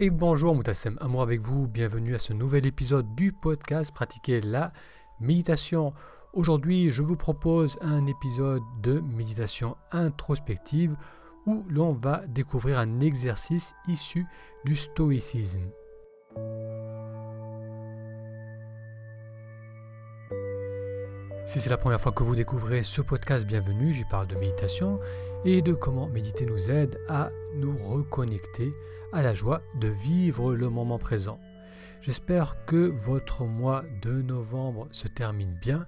Et bonjour Moutassem, amour avec vous, bienvenue à ce nouvel épisode du podcast Pratiquer la méditation. Aujourd'hui, je vous propose un épisode de méditation introspective où l'on va découvrir un exercice issu du stoïcisme. Si c'est la première fois que vous découvrez ce podcast, bienvenue, j'y parle de méditation et de comment méditer nous aide à nous reconnecter à la joie de vivre le moment présent. J'espère que votre mois de novembre se termine bien.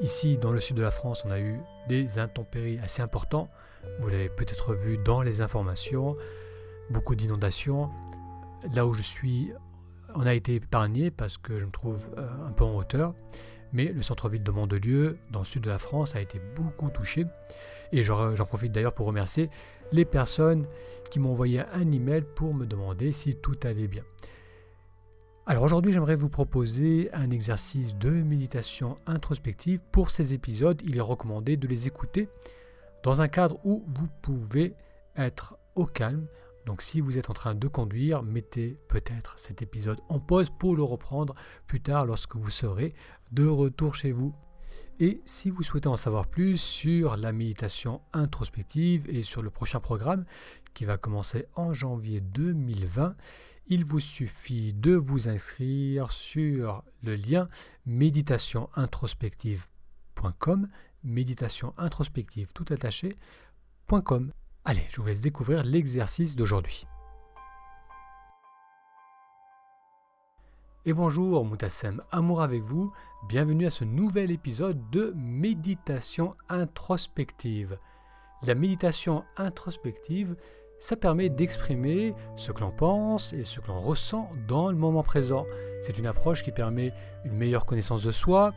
Ici, dans le sud de la France, on a eu des intempéries assez importants. Vous l'avez peut-être vu dans les informations. Beaucoup d'inondations. Là où je suis, on a été épargné parce que je me trouve euh, un peu en hauteur mais le centre-ville de Mandelieu, dans le sud de la France, a été beaucoup touché. Et j'en profite d'ailleurs pour remercier les personnes qui m'ont envoyé un email pour me demander si tout allait bien. Alors aujourd'hui, j'aimerais vous proposer un exercice de méditation introspective. Pour ces épisodes, il est recommandé de les écouter dans un cadre où vous pouvez être au calme, donc si vous êtes en train de conduire, mettez peut-être cet épisode en pause pour le reprendre plus tard lorsque vous serez de retour chez vous. Et si vous souhaitez en savoir plus sur la méditation introspective et sur le prochain programme qui va commencer en janvier 2020, il vous suffit de vous inscrire sur le lien méditationintrospective.com, méditation introspective tout. Allez, je vous laisse découvrir l'exercice d'aujourd'hui. Et bonjour Moutassem, amour avec vous, bienvenue à ce nouvel épisode de méditation introspective. La méditation introspective, ça permet d'exprimer ce que l'on pense et ce que l'on ressent dans le moment présent. C'est une approche qui permet une meilleure connaissance de soi,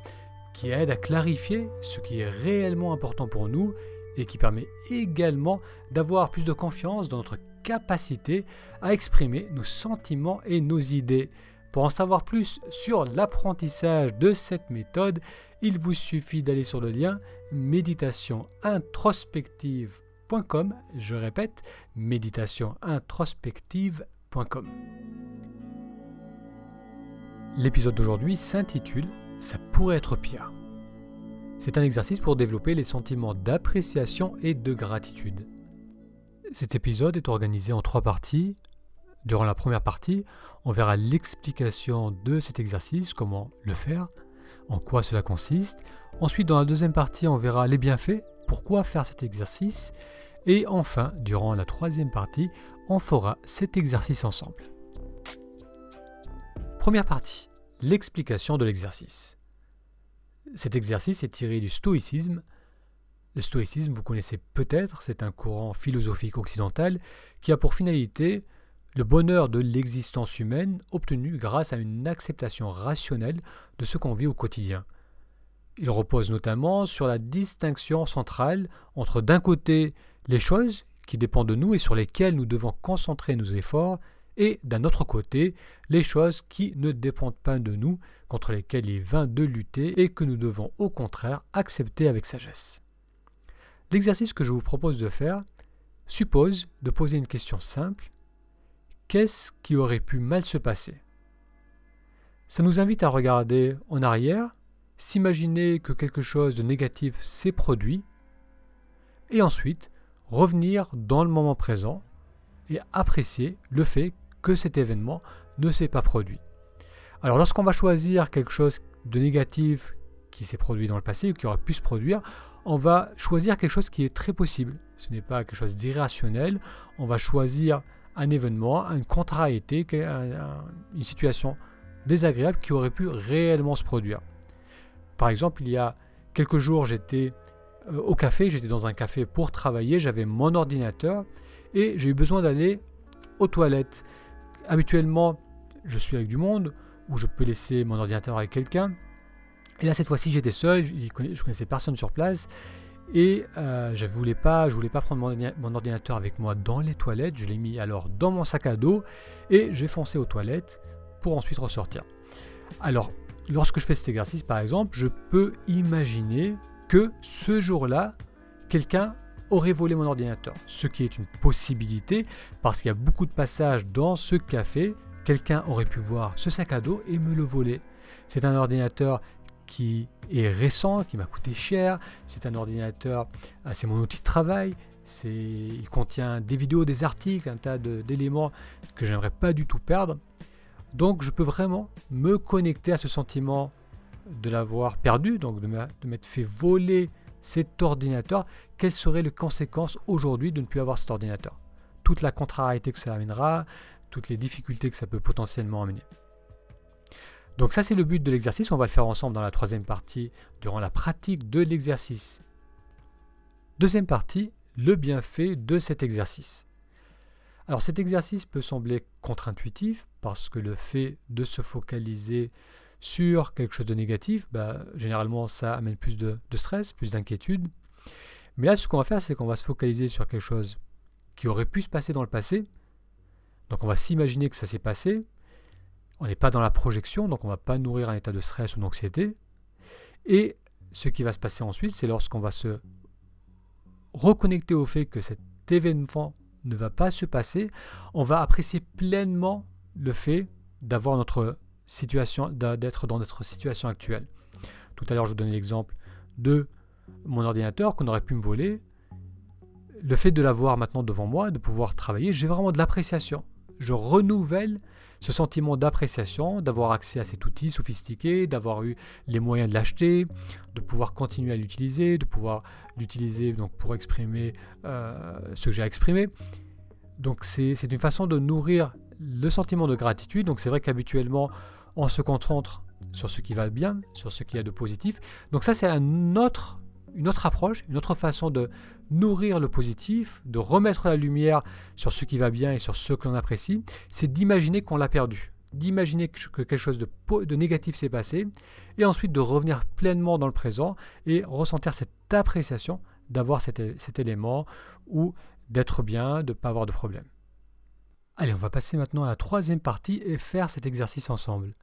qui aide à clarifier ce qui est réellement important pour nous et qui permet également d'avoir plus de confiance dans notre capacité à exprimer nos sentiments et nos idées. Pour en savoir plus sur l'apprentissage de cette méthode, il vous suffit d'aller sur le lien méditationintrospective.com. Je répète, méditationintrospective.com. L'épisode d'aujourd'hui s'intitule Ça pourrait être pire. C'est un exercice pour développer les sentiments d'appréciation et de gratitude. Cet épisode est organisé en trois parties. Durant la première partie, on verra l'explication de cet exercice, comment le faire, en quoi cela consiste. Ensuite, dans la deuxième partie, on verra les bienfaits, pourquoi faire cet exercice. Et enfin, durant la troisième partie, on fera cet exercice ensemble. Première partie, l'explication de l'exercice. Cet exercice est tiré du stoïcisme. Le stoïcisme, vous connaissez peut-être, c'est un courant philosophique occidental qui a pour finalité le bonheur de l'existence humaine obtenu grâce à une acceptation rationnelle de ce qu'on vit au quotidien. Il repose notamment sur la distinction centrale entre d'un côté les choses qui dépendent de nous et sur lesquelles nous devons concentrer nos efforts, et d'un autre côté, les choses qui ne dépendent pas de nous, contre lesquelles il est de lutter et que nous devons au contraire accepter avec sagesse. L'exercice que je vous propose de faire suppose de poser une question simple. Qu'est-ce qui aurait pu mal se passer Ça nous invite à regarder en arrière, s'imaginer que quelque chose de négatif s'est produit, et ensuite revenir dans le moment présent et apprécier le fait que cet événement ne s'est pas produit. Alors lorsqu'on va choisir quelque chose de négatif qui s'est produit dans le passé ou qui aurait pu se produire, on va choisir quelque chose qui est très possible. Ce n'est pas quelque chose d'irrationnel. On va choisir un événement, une contrariété, une situation désagréable qui aurait pu réellement se produire. Par exemple, il y a quelques jours, j'étais euh, au café, j'étais dans un café pour travailler, j'avais mon ordinateur et j'ai eu besoin d'aller aux toilettes habituellement, je suis avec du monde, où je peux laisser mon ordinateur avec quelqu'un. Et là, cette fois-ci, j'étais seul, je connaissais personne sur place. Et euh, je ne voulais, je voulais pas prendre mon, ordinateur avec moi dans les toilettes. Je l'ai mis alors dans mon sac à dos et j'ai foncé aux toilettes pour ensuite ressortir. Alors, lorsque je fais cet exercice, par exemple, je peux imaginer que ce jour-là, quelqu'un aurait volé mon ordinateur. Ce qui est une possibilité parce qu'il y a beaucoup de passages dans ce café. Quelqu'un aurait pu voir ce sac à dos et me le voler. C'est un ordinateur qui est récent, qui m'a coûté cher. C'est un ordinateur, ah, c'est mon outil de travail. Il contient des vidéos, des articles, un tas d'éléments que j'aimerais pas du tout perdre. Donc je peux vraiment me connecter à ce sentiment de l'avoir perdu, donc de m'être fait voler cet ordinateur. Quelles seraient les conséquences aujourd'hui de ne plus avoir cet ordinateur? Toute la contrariété que ça amènera, toutes les difficultés que ça peut potentiellement amener. Donc ça c'est le but de l'exercice, on va le faire ensemble dans la troisième partie durant la pratique de l'exercice. Deuxième partie, le bienfait de cet exercice. Alors cet exercice peut sembler contre-intuitif parce que le fait de se focaliser sur quelque chose de négatif, bah, généralement ça amène plus de, de stress, plus d'inquiétude. Mais là ce qu'on va faire c'est qu'on va se focaliser sur quelque chose qui aurait pu se passer dans le passé. Donc on va s'imaginer que ça s'est passé. On n'est pas dans la projection, donc on ne va pas nourrir un état de stress ou d'anxiété. Et ce qui va se passer ensuite, c'est lorsqu'on va se reconnecter au fait que cet événement ne va pas se passer, on va apprécier pleinement le fait d'avoir notre situation, d'être dans notre situation actuelle. Tout à l'heure, je vous donnais l'exemple de mon ordinateur qu'on aurait pu me voler. Le fait de l'avoir maintenant devant moi, de pouvoir travailler, j'ai vraiment de l'appréciation. Je renouvelle ce sentiment d'appréciation, d'avoir accès à cet outil sophistiqué, d'avoir eu les moyens de l'acheter, de pouvoir continuer à l'utiliser, de pouvoir l'utiliser donc pour exprimer euh, ce que j'ai à exprimer. Donc c'est une façon de nourrir le sentiment de gratitude. Donc c'est vrai qu'habituellement on se concentre sur ce qui va bien, sur ce qu'il y a de positif. Donc ça c'est un autre une autre approche, une autre façon de nourrir le positif, de remettre la lumière sur ce qui va bien et sur ce que l'on apprécie, c'est d'imaginer qu'on l'a perdu, d'imaginer que quelque chose de, négatif s'est passé, et ensuite de revenir pleinement dans le présent et ressentir cette appréciation d'avoir cet élément ou d'être bien, de ne pas avoir de problème. Allez, on va passer maintenant à la troisième partie et faire cet exercice ensemble.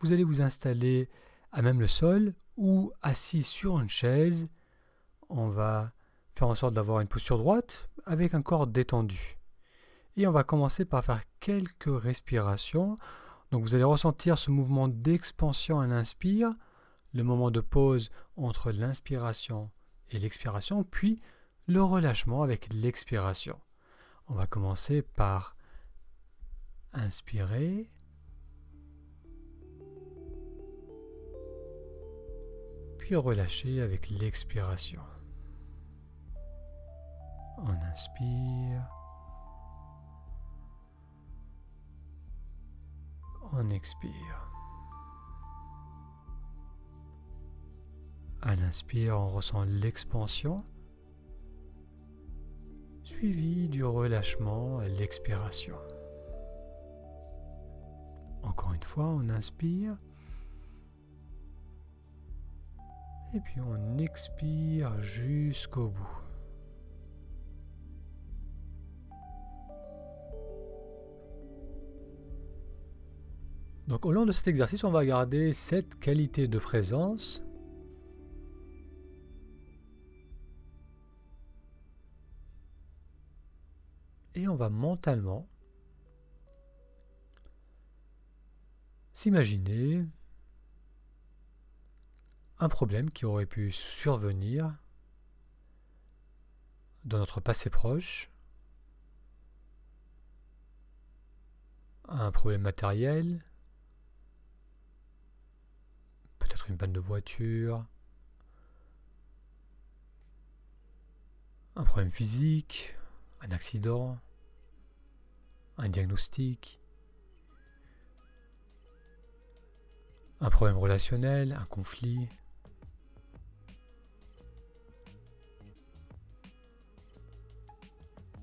Vous allez vous installer à même le sol ou assis sur une chaise. On va faire en sorte d'avoir une posture droite avec un corps détendu. Et on va commencer par faire quelques respirations. Donc vous allez ressentir ce mouvement d'expansion à l'inspire, le moment de pause entre l'inspiration et l'expiration, puis le relâchement avec l'expiration. On va commencer par inspirer relâcher avec l'expiration. On inspire. On expire. À l'inspire, on ressent l'expansion, suivi du relâchement à l'expiration. Encore une fois, on inspire. Et puis on expire jusqu'au bout. Donc au long de cet exercice, on va garder cette qualité de présence. Et on va mentalement s'imaginer un problème qui aurait pu survenir dans notre passé proche, un problème matériel, peut-être une panne de voiture, un problème physique, un accident, un diagnostic, un problème relationnel, un conflit,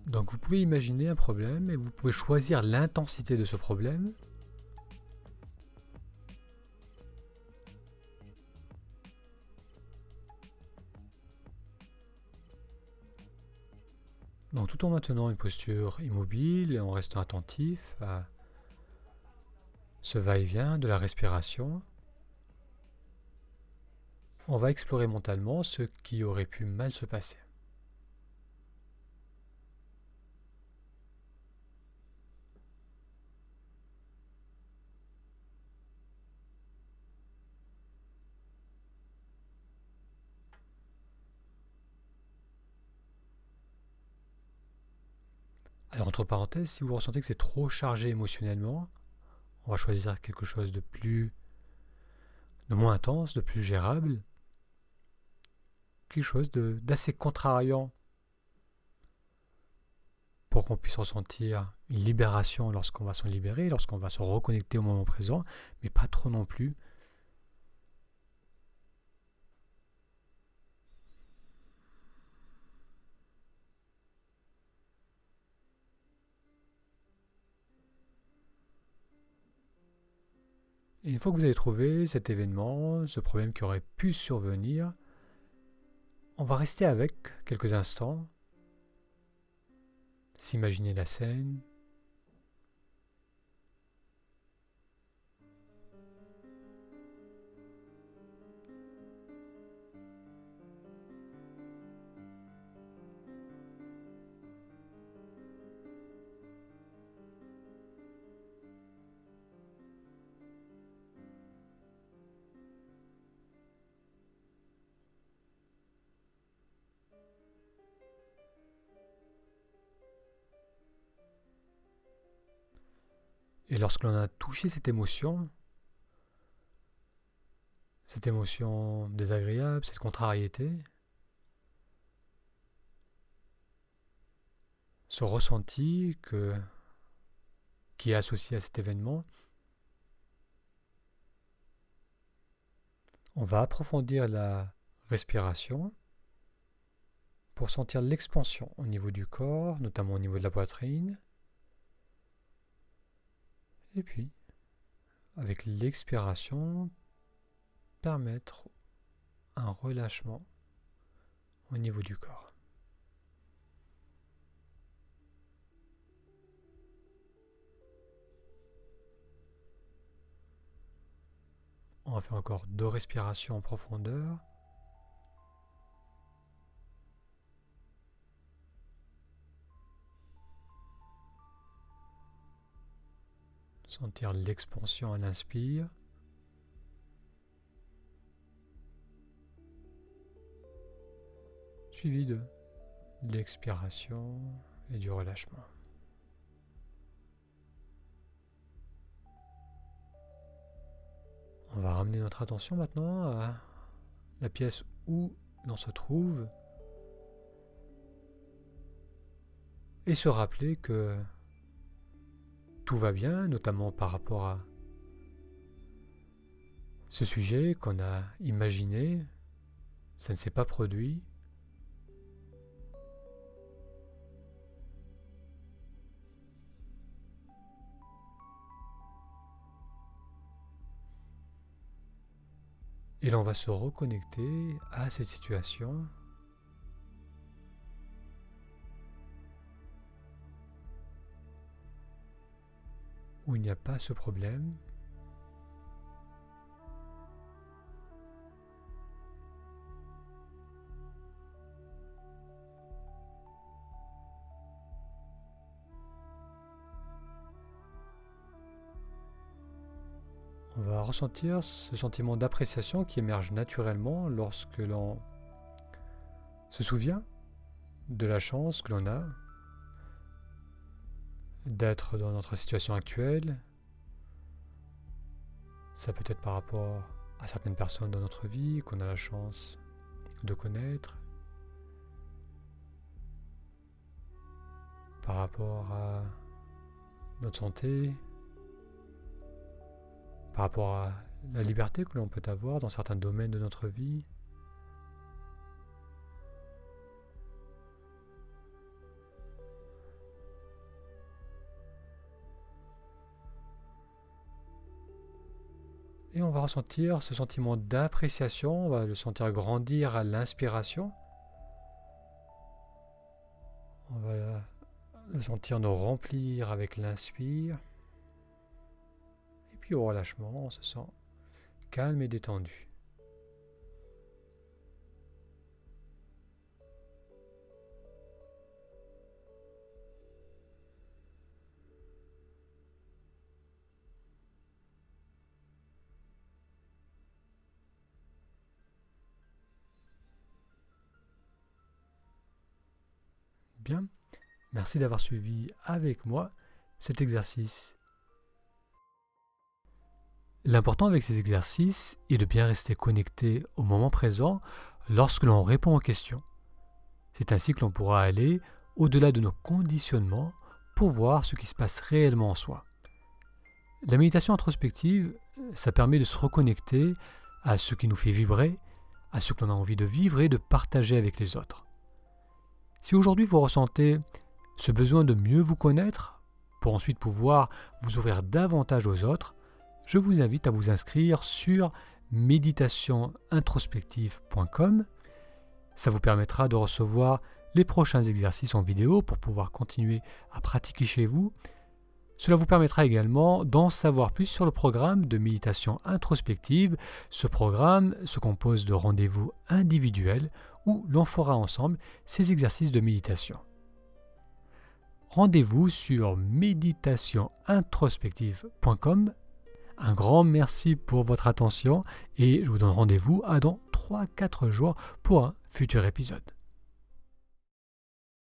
Donc vous pouvez imaginer un problème et vous pouvez choisir l'intensité de ce problème. Donc tout en maintenant une posture immobile et en restant attentif à ce va-et-vient de la respiration, on va explorer mentalement ce qui aurait pu mal se passer. Alors entre parenthèses, si vous ressentez que c'est trop chargé émotionnellement, on va choisir quelque chose de plus de moins intense, de plus gérable, quelque chose d'assez contrariant pour qu'on puisse ressentir une libération lorsqu'on va s'en libérer, lorsqu'on va se reconnecter au moment présent, mais pas trop non plus. Et une fois que vous avez trouvé cet événement, ce problème qui aurait pu survenir, on va rester avec quelques instants, s'imaginer la scène, Et lorsque l'on a touché cette émotion, cette émotion désagréable, cette contrariété, ce ressenti que, qui est associé à cet événement, on va approfondir la respiration pour sentir l'expansion au niveau du corps, notamment au niveau de la poitrine, et puis, avec l'expiration, permettre un relâchement au niveau du corps. On va faire encore deux respirations en profondeur. Sentir l'expansion à l'inspire. Suivi de l'expiration et du relâchement. On va ramener notre attention maintenant à la pièce où l'on se trouve et se rappeler que tout va bien, notamment par rapport à ce sujet qu'on a imaginé, ça ne s'est pas produit. Et l'on va se reconnecter à cette situation où il n'y a pas ce problème, On va ressentir ce sentiment d'appréciation qui émerge naturellement lorsque l'on se souvient de la chance que l'on a d'être dans notre situation actuelle. Ça peut être par rapport à certaines personnes dans notre vie qu'on a la chance de connaître, par rapport à notre santé, par rapport à la liberté que l'on peut avoir dans certains domaines de notre vie. Et on va ressentir ce sentiment d'appréciation, on va le sentir grandir à l'inspiration. On va le sentir nous remplir avec l'inspire. Et puis au relâchement, on se sent calme et détendu. Merci d'avoir suivi avec moi cet exercice. L'important avec ces exercices est de bien rester connecté au moment présent lorsque l'on répond aux questions. C'est ainsi que l'on pourra aller au-delà de nos conditionnements pour voir ce qui se passe réellement en soi. La méditation introspective, ça permet de se reconnecter à ce qui nous fait vibrer, à ce que l'on a envie de vivre et de partager avec les autres. Si aujourd'hui vous ressentez ce besoin de mieux vous connaître, pour ensuite pouvoir vous ouvrir davantage aux autres, je vous invite à vous inscrire sur méditationintrospective.com. Ça vous permettra de recevoir les prochains exercices en vidéo pour pouvoir continuer à pratiquer chez vous. Cela vous permettra également d'en savoir plus sur le programme de méditation introspective. Ce programme se compose de rendez-vous individuels où l'on fera ensemble ces exercices de méditation. Rendez-vous sur méditationintrospective.com. Un grand merci pour votre attention et je vous donne rendez-vous à dans 3-4 jours pour un futur épisode.